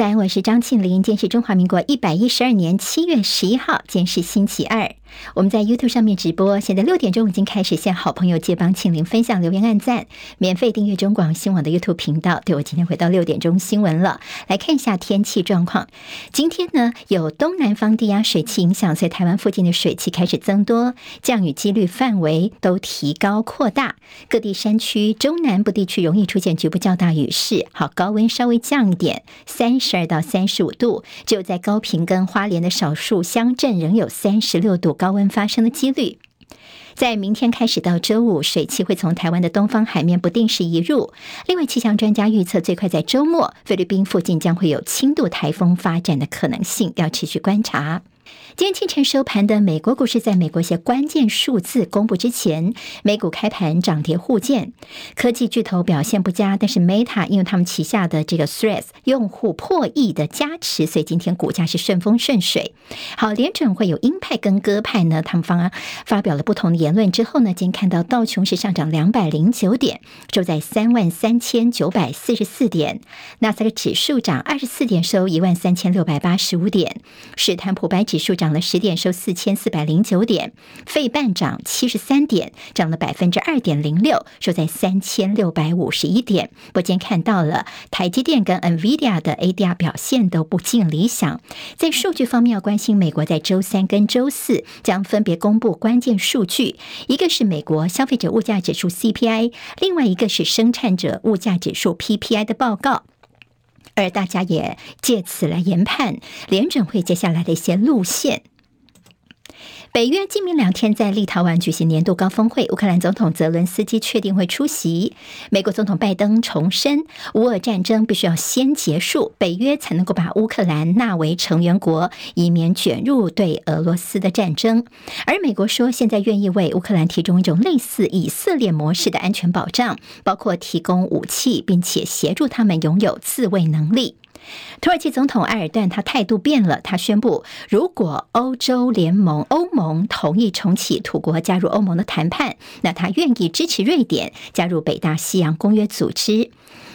早安，我是张庆林。今天是中华民国一百一十二年七月十一号，今天是星期二。我们在 YouTube 上面直播，现在六点钟已经开始，向好朋友借帮庆玲分享留言、按赞，免费订阅中广新闻网的 YouTube 频道。对，我今天回到六点钟新闻了，来看一下天气状况。今天呢，有东南方低压水汽影响，所以台湾附近的水汽开始增多，降雨几率范围都提高扩大。各地山区中南部地区容易出现局部较大雨势。好，高温稍微降一点，三十二到三十五度。只有在高屏跟花莲的少数乡镇仍有三十六度。高温发生的几率，在明天开始到周五，水汽会从台湾的东方海面不定时移入。另外，气象专家预测，最快在周末，菲律宾附近将会有轻度台风发展的可能性，要持续观察。今天清晨收盘的美国股市，在美国一些关键数字公布之前，美股开盘涨跌互见。科技巨头表现不佳，但是 Meta 因为他们旗下的这个 Threads 用户破亿的加持，所以今天股价是顺风顺水。好，联准会有鹰派跟鸽派呢，他们方发表了不同的言论之后呢，今天看到道琼斯上涨两百零九点，收在三万三千九百四十四点；纳斯达克指数涨二十四点，收一万三千六百八十五点；史坦普白指数涨涨了十点，收四千四百零九点；费半涨七十三点，涨了百分之二点零六，收在三千六百五十一点。不间看到了台积电跟 NVIDIA 的 ADR 表现都不尽理想。在数据方面，要关心美国在周三跟周四将分别公布关键数据，一个是美国消费者物价指数 CPI，另外一个是生产者物价指数 PPI 的报告。而大家也借此来研判联准会接下来的一些路线。北约今明两天在立陶宛举行年度高峰会，乌克兰总统泽伦斯基确定会出席。美国总统拜登重申，乌俄战争必须要先结束，北约才能够把乌克兰纳为成员国，以免卷入对俄罗斯的战争。而美国说，现在愿意为乌克兰提供一种类似以色列模式的安全保障，包括提供武器，并且协助他们拥有自卫能力。土耳其总统埃尔段他态度变了，他宣布，如果欧洲联盟欧盟同意重启土国加入欧盟的谈判，那他愿意支持瑞典加入北大西洋公约组织。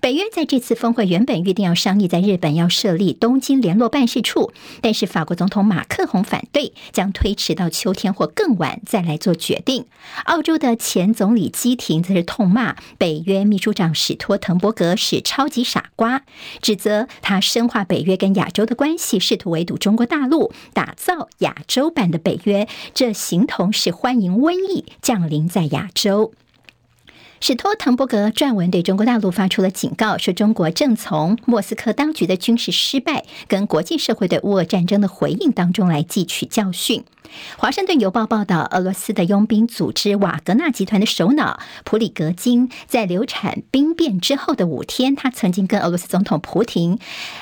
北约在这次峰会原本预定要商议在日本要设立东京联络办事处，但是法国总统马克宏反对，将推迟到秋天或更晚再来做决定。澳洲的前总理基廷则是痛骂北约秘书长史托滕伯格是超级傻瓜，指责他深化北约跟亚洲的关系，试图围堵中国大陆，打造亚洲版的北约，这形同是欢迎瘟疫降临在亚洲。史托滕伯格撰文对中国大陆发出了警告，说中国正从莫斯科当局的军事失败跟国际社会对乌俄战争的回应当中来汲取教训。华盛顿邮报报道，俄罗斯的佣兵组织瓦格纳集团的首脑普里格金在流产兵变之后的五天，他曾经跟俄罗斯总统普廷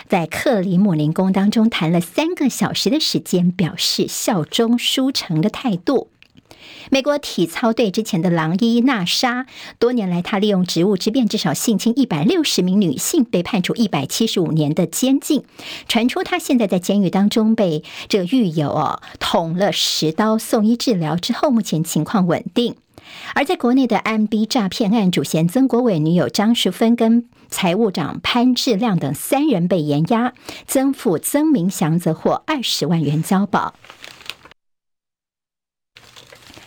在克里姆林宫当中谈了三个小时的时间，表示效忠书城的态度。美国体操队之前的狼医娜莎，多年来她利用职务之便，至少性侵一百六十名女性，被判处一百七十五年的监禁。传出她现在在监狱当中被这狱友哦捅了十刀，送医治疗之后，目前情况稳定。而在国内的 MB 诈骗案，主嫌曾国伟女友张淑芬跟财务长潘志亮等三人被严押，曾父曾明祥则获二十万元交保。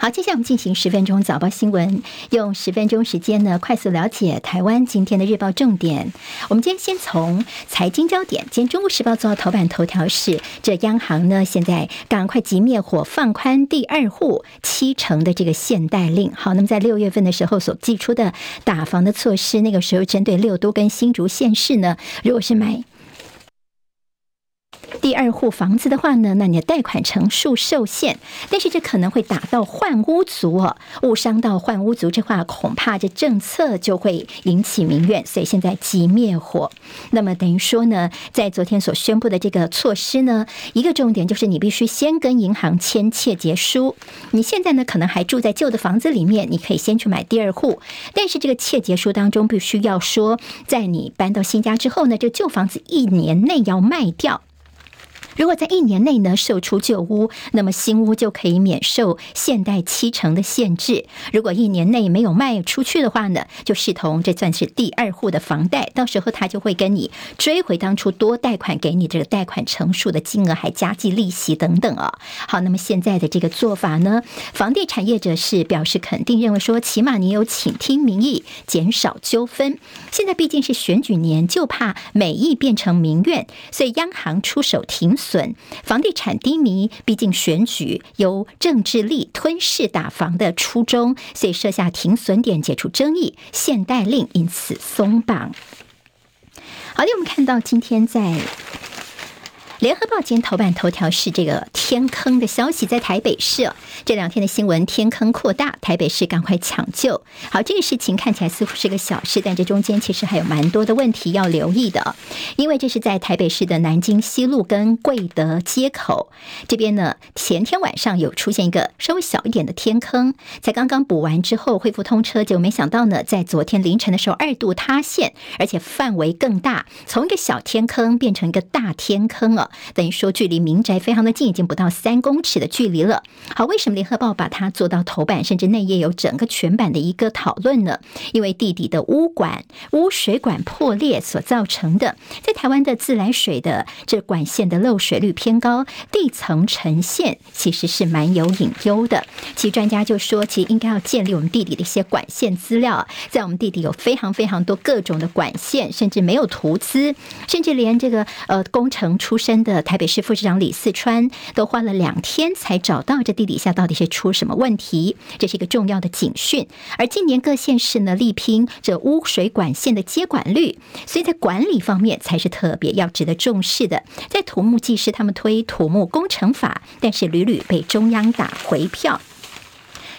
好，接下来我们进行十分钟早报新闻，用十分钟时间呢，快速了解台湾今天的日报重点。我们今天先从财经焦点，今天《中国时报》做头版头条是，这央行呢现在赶快急灭火，放宽第二户七成的这个限贷令。好，那么在六月份的时候所祭出的打房的措施，那个时候针对六都跟新竹县市呢，如果是买。第二户房子的话呢，那你的贷款成数受限，但是这可能会打到换屋族哦，误伤到换屋族，这话恐怕这政策就会引起民怨，所以现在急灭火。那么等于说呢，在昨天所宣布的这个措施呢，一个重点就是你必须先跟银行签切结书。你现在呢可能还住在旧的房子里面，你可以先去买第二户，但是这个切结书当中必须要说，在你搬到新家之后呢，这旧房子一年内要卖掉。如果在一年内呢售出旧屋，那么新屋就可以免受限贷七成的限制。如果一年内没有卖出去的话呢，就视同这算是第二户的房贷，到时候他就会跟你追回当初多贷款给你这个贷款成数的金额，还加计利息等等啊。好，那么现在的这个做法呢，房地产业者是表示肯定，认为说起码你有倾听民意，减少纠纷。现在毕竟是选举年，就怕美意变成民怨，所以央行出手停损，损房地产低迷。毕竟选举由政治力吞噬打房的初衷，所以设下停损点，解除争议，限贷令因此松绑。好的，我们看到今天在。联合报今天头版头条是这个天坑的消息，在台北市这两天的新闻，天坑扩大，台北市赶快抢救。好，这个事情看起来似乎是个小事，但这中间其实还有蛮多的问题要留意的。因为这是在台北市的南京西路跟贵德街口这边呢，前天晚上有出现一个稍微小一点的天坑，才刚刚补完之后恢复通车，结果没想到呢，在昨天凌晨的时候二度塌陷，而且范围更大，从一个小天坑变成一个大天坑了。等于说，距离民宅非常的近，已经不到三公尺的距离了。好，为什么联合报把它做到头版，甚至内页有整个全版的一个讨论呢？因为地底的污管、污水管破裂所造成的，在台湾的自来水的这管线的漏水率偏高，地层沉陷，其实是蛮有隐忧的。其实专家就说，其实应该要建立我们地底的一些管线资料，在我们地底有非常非常多各种的管线，甚至没有图资，甚至连这个呃工程出身。的台北市副市长李四川都花了两天才找到这地底下到底是出什么问题，这是一个重要的警讯。而近年各县市呢力拼这污水管线的接管率，所以在管理方面才是特别要值得重视的。在土木技师他们推土木工程法，但是屡屡被中央打回票。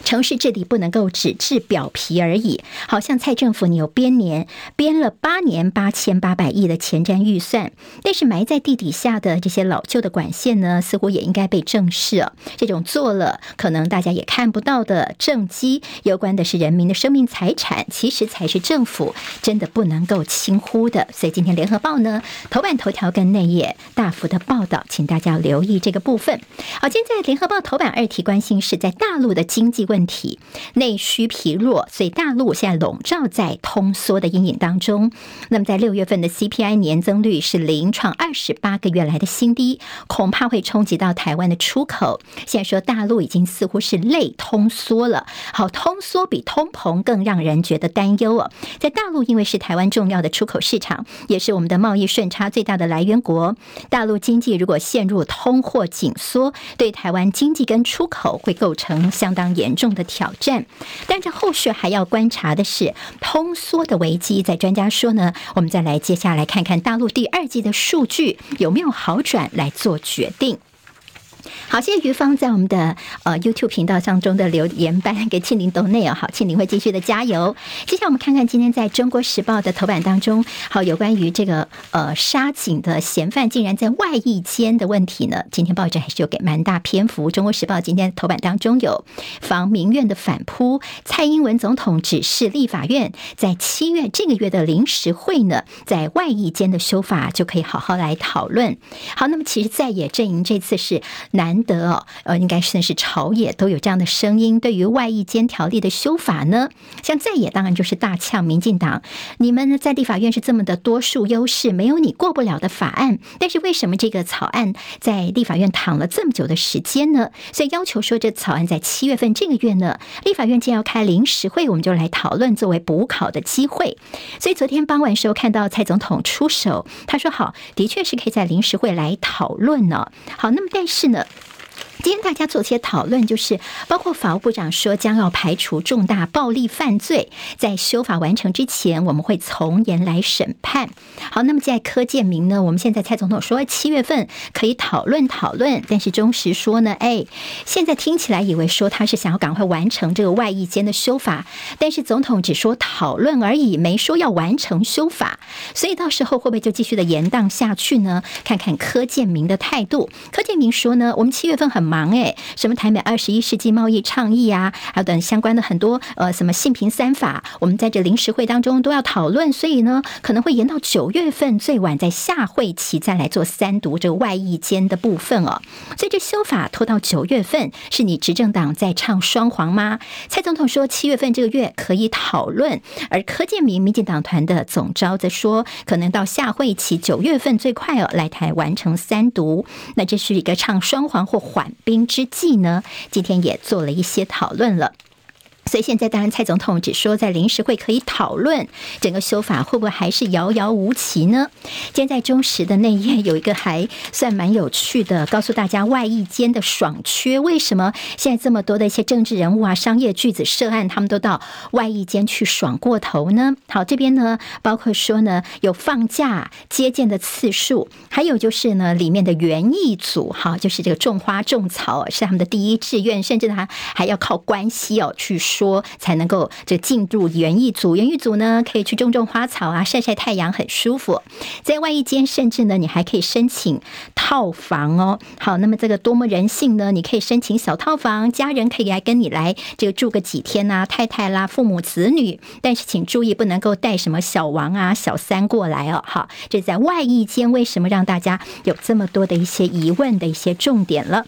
城市治理不能够只治表皮而已，好像蔡政府你有编年编了八年八千八百亿的前瞻预算，但是埋在地底下的这些老旧的管线呢，似乎也应该被正视。这种做了可能大家也看不到的政绩，有关的是人民的生命财产，其实才是政府真的不能够轻忽的。所以今天联合报呢头版头条跟内页大幅的报道，请大家留意这个部分。好，今天在联合报头版二题关心是在大陆的经济。问题内需疲弱，所以大陆现在笼罩在通缩的阴影当中。那么在六月份的 CPI 年增率是零，创二十八个月来的新低，恐怕会冲击到台湾的出口。现在说大陆已经似乎是类通缩了，好，通缩比通膨更让人觉得担忧哦。在大陆，因为是台湾重要的出口市场，也是我们的贸易顺差最大的来源国。大陆经济如果陷入通货紧缩，对台湾经济跟出口会构成相当严重重的挑战，但这后续还要观察的是通缩的危机。在专家说呢，我们再来接下来看看大陆第二季的数据有没有好转，来做决定。好，谢谢于芳在我们的呃 YouTube 频道当中的留言板给庆玲 donate 好，庆玲会继续的加油。接下来我们看看今天在中国时报的头版当中，好，有关于这个呃杀警的嫌犯竟然在外役间的问题呢，今天报纸还是有给蛮大篇幅。中国时报今天头版当中有防民怨的反扑，蔡英文总统指示立法院在七月这个月的临时会呢，在外役间的修法就可以好好来讨论。好，那么其实在野阵营这次是。难得哦，呃，应该算是朝野都有这样的声音。对于外役监条例的修法呢，像在野当然就是大呛民进党，你们呢在立法院是这么的多数优势，没有你过不了的法案。但是为什么这个草案在立法院躺了这么久的时间呢？所以要求说这草案在七月份这个月呢，立法院将要开临时会，我们就来讨论作为补考的机会。所以昨天傍晚时候看到蔡总统出手，他说好，的确是可以在临时会来讨论呢。好，那么但是呢？今天大家做些讨论，就是包括法务部长说将要排除重大暴力犯罪，在修法完成之前，我们会从严来审判。好，那么在柯建铭呢，我们现在蔡总统说七月份可以讨论讨论，但是中时说呢，哎，现在听起来以为说他是想要赶快完成这个外役间的修法，但是总统只说讨论而已，没说要完成修法，所以到时候会不会就继续的延宕下去呢？看看柯建铭的态度。柯建铭说呢，我们七月份很。忙诶，什么台美二十一世纪贸易倡议啊，还有等相关的很多呃什么性平三法，我们在这临时会当中都要讨论，所以呢可能会延到九月份，最晚在下会期再来做三读这个外议间的部分哦。所以这修法拖到九月份，是你执政党在唱双簧吗？蔡总统说七月份这个月可以讨论，而柯建铭民进党团的总招则说，可能到下会期九月份最快哦来台完成三读。那这是一个唱双簧或缓兵之计呢？今天也做了一些讨论了。所以现在当然，蔡总统只说在临时会可以讨论整个修法会不会还是遥遥无期呢？今天在中时的内页有一个还算蛮有趣的，告诉大家外役间的爽缺，为什么现在这么多的一些政治人物啊、商业巨子涉案，他们都到外役间去爽过头呢？好，这边呢包括说呢有放假接见的次数，还有就是呢里面的园艺组，哈，就是这个种花种草是他们的第一志愿，甚至他还要靠关系哦去。说才能够这进入园艺组，园艺组呢可以去种种花草啊，晒晒太阳，很舒服。在外一间，甚至呢你还可以申请套房哦。好，那么这个多么人性呢？你可以申请小套房，家人可以来跟你来这个住个几天呐、太太啦、父母子女。但是请注意，不能够带什么小王啊、小三过来哦。好，这在外一间为什么让大家有这么多的一些疑问的一些重点了。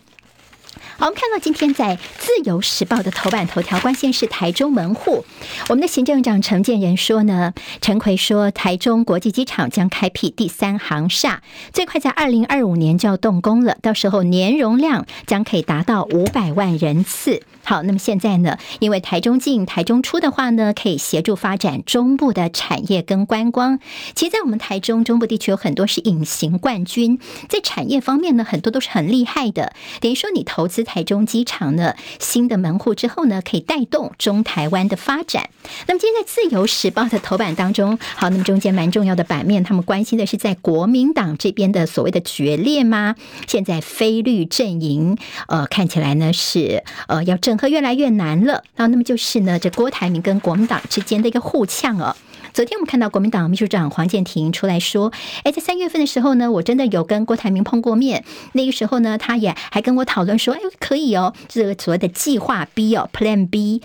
好，我们看到今天在《自由时报》的头版头条，关键是台中门户。我们的行政院长陈建仁说呢，陈奎说，台中国际机场将开辟第三航厦，最快在二零二五年就要动工了，到时候年容量将可以达到五百万人次。好，那么现在呢，因为台中进、台中出的话呢，可以协助发展中部的产业跟观光。其实，在我们台中中部地区有很多是隐形冠军，在产业方面呢，很多都是很厉害的。等于说，你投资台中机场呢，新的门户之后呢，可以带动中台湾的发展。那么，今天在《自由时报》的头版当中，好，那么中间蛮重要的版面，他们关心的是在国民党这边的所谓的决裂吗？现在非绿阵营，呃，看起来呢是呃要整合越来越难了。那那么就是呢，这郭台铭跟国民党之间的一个互呛哦。昨天我们看到国民党秘书长黄健庭出来说：“哎，在三月份的时候呢，我真的有跟郭台铭碰过面。那个时候呢，他也还跟我讨论说，哎，可以哦，这个所谓的计划 B 哦，Plan B。”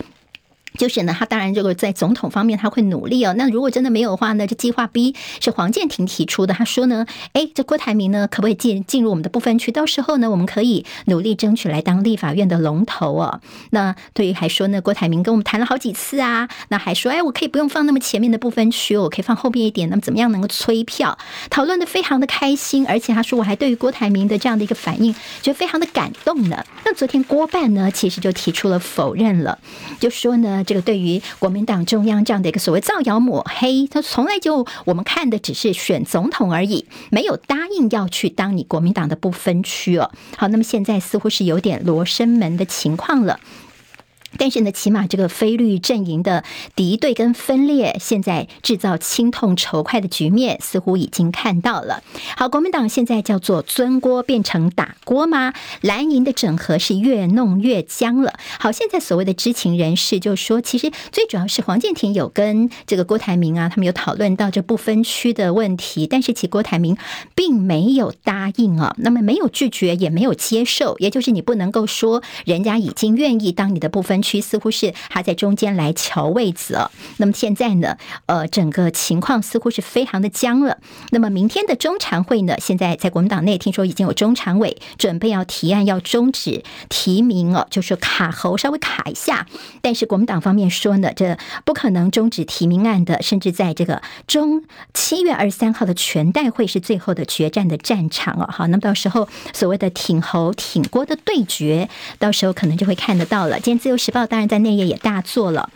就是呢，他当然这个在总统方面他会努力哦。那如果真的没有的话呢，这计划 B 是黄建庭提出的。他说呢，哎，这郭台铭呢可不可以进进入我们的不分区？到时候呢，我们可以努力争取来当立法院的龙头哦。那对于还说呢，郭台铭跟我们谈了好几次啊，那还说，哎，我可以不用放那么前面的不分区，我可以放后边一点。那么怎么样能够催票？讨论的非常的开心，而且他说我还对于郭台铭的这样的一个反应，觉得非常的感动呢。那昨天郭办呢，其实就提出了否认了，就说呢。这个对于国民党中央这样的一个所谓造谣抹黑，他从来就我们看的只是选总统而已，没有答应要去当你国民党的不分区哦。好，那么现在似乎是有点罗生门的情况了。但是呢，起码这个非绿阵营的敌对跟分裂，现在制造亲痛仇快的局面，似乎已经看到了。好，国民党现在叫做尊锅变成打锅吗？蓝营的整合是越弄越僵了。好，现在所谓的知情人士就说，其实最主要是黄健庭有跟这个郭台铭啊，他们有讨论到这不分区的问题，但是其郭台铭并没有答应啊，那么没有拒绝，也没有接受，也就是你不能够说人家已经愿意当你的不分区。似乎是还在中间来乔位子哦。那么现在呢，呃，整个情况似乎是非常的僵了。那么明天的中常会呢，现在在国民党内听说已经有中常委准备要提案要终止提名哦，就是卡喉稍微卡一下。但是国民党方面说呢，这不可能终止提名案的，甚至在这个中七月二十三号的全代会是最后的决战的战场哦。好，那么到时候所谓的挺侯挺郭的对决，到时候可能就会看得到了。今天自由时报。当然，在内页也大做了。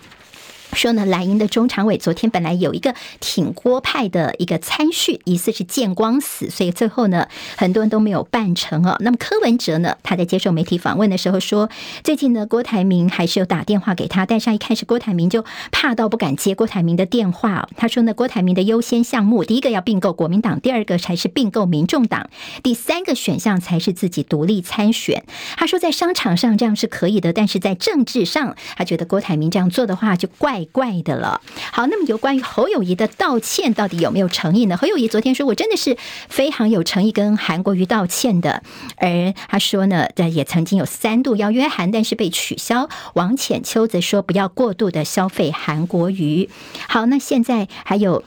说呢，蓝营的中常委昨天本来有一个挺郭派的一个参叙，疑似是见光死，所以最后呢，很多人都没有办成哦。那么柯文哲呢，他在接受媒体访问的时候说，最近呢，郭台铭还是有打电话给他，但是他一开始郭台铭就怕到不敢接郭台铭的电话。他说呢，郭台铭的优先项目，第一个要并购国民党，第二个才是并购民众党，第三个选项才是自己独立参选。他说在商场上这样是可以的，但是在政治上，他觉得郭台铭这样做的话就怪。怪的了。好，那么有关于侯友谊的道歉，到底有没有诚意呢？侯友谊昨天说，我真的是非常有诚意跟韩国瑜道歉的。而他说呢，也曾经有三度邀约韩，但是被取消。王浅秋则说，不要过度的消费韩国瑜。好，那现在还有。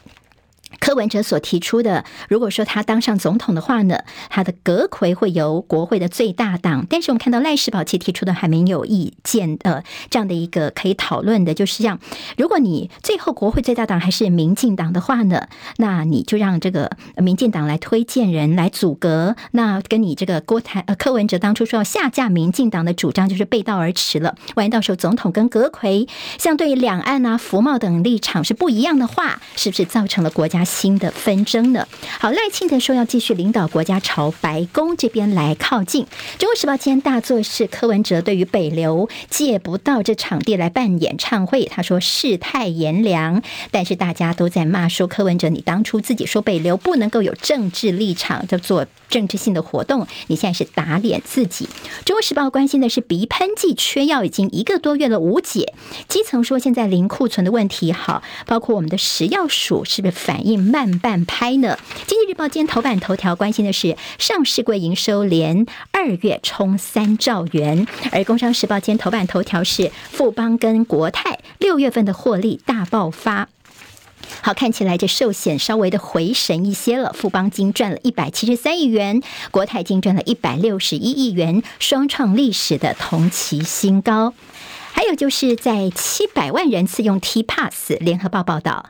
柯文哲所提出的，如果说他当上总统的话呢，他的阁揆会由国会的最大党。但是我们看到赖世宝其实提出的还没有意见，呃，这样的一个可以讨论的，就是这样。如果你最后国会最大党还是民进党的话呢，那你就让这个民进党来推荐人来组阁，那跟你这个郭台呃柯文哲当初说要下架民进党的主张就是背道而驰了。万一到时候总统跟阁揆像对两岸啊、服贸等立场是不一样的话，是不是造成了国家新的纷争呢？好，赖清德说要继续领导国家朝白宫这边来靠近。中国时报今天大作是柯文哲对于北流借不到这场地来办演唱会，他说世态炎凉，但是大家都在骂说柯文哲，你当初自己说北流不能够有政治立场，叫做政治性的活动，你现在是打脸自己。中国时报关心的是鼻喷剂缺药已经一个多月了无解，基层说现在零库存的问题好，包括我们的食药署是不是反应慢半拍呢？经济日报今天头版头条关心的是上市柜营收连二月冲三兆元，而工商时报今天头版头条是富邦跟国泰六月份的获利大爆发。好，看起来这寿险稍微的回神一些了，富邦金赚了一百七十三亿元，国泰金赚了一百六十一亿元，双创历史的同期新高。还有就是在七百万人次用 T Pass，联合报报道。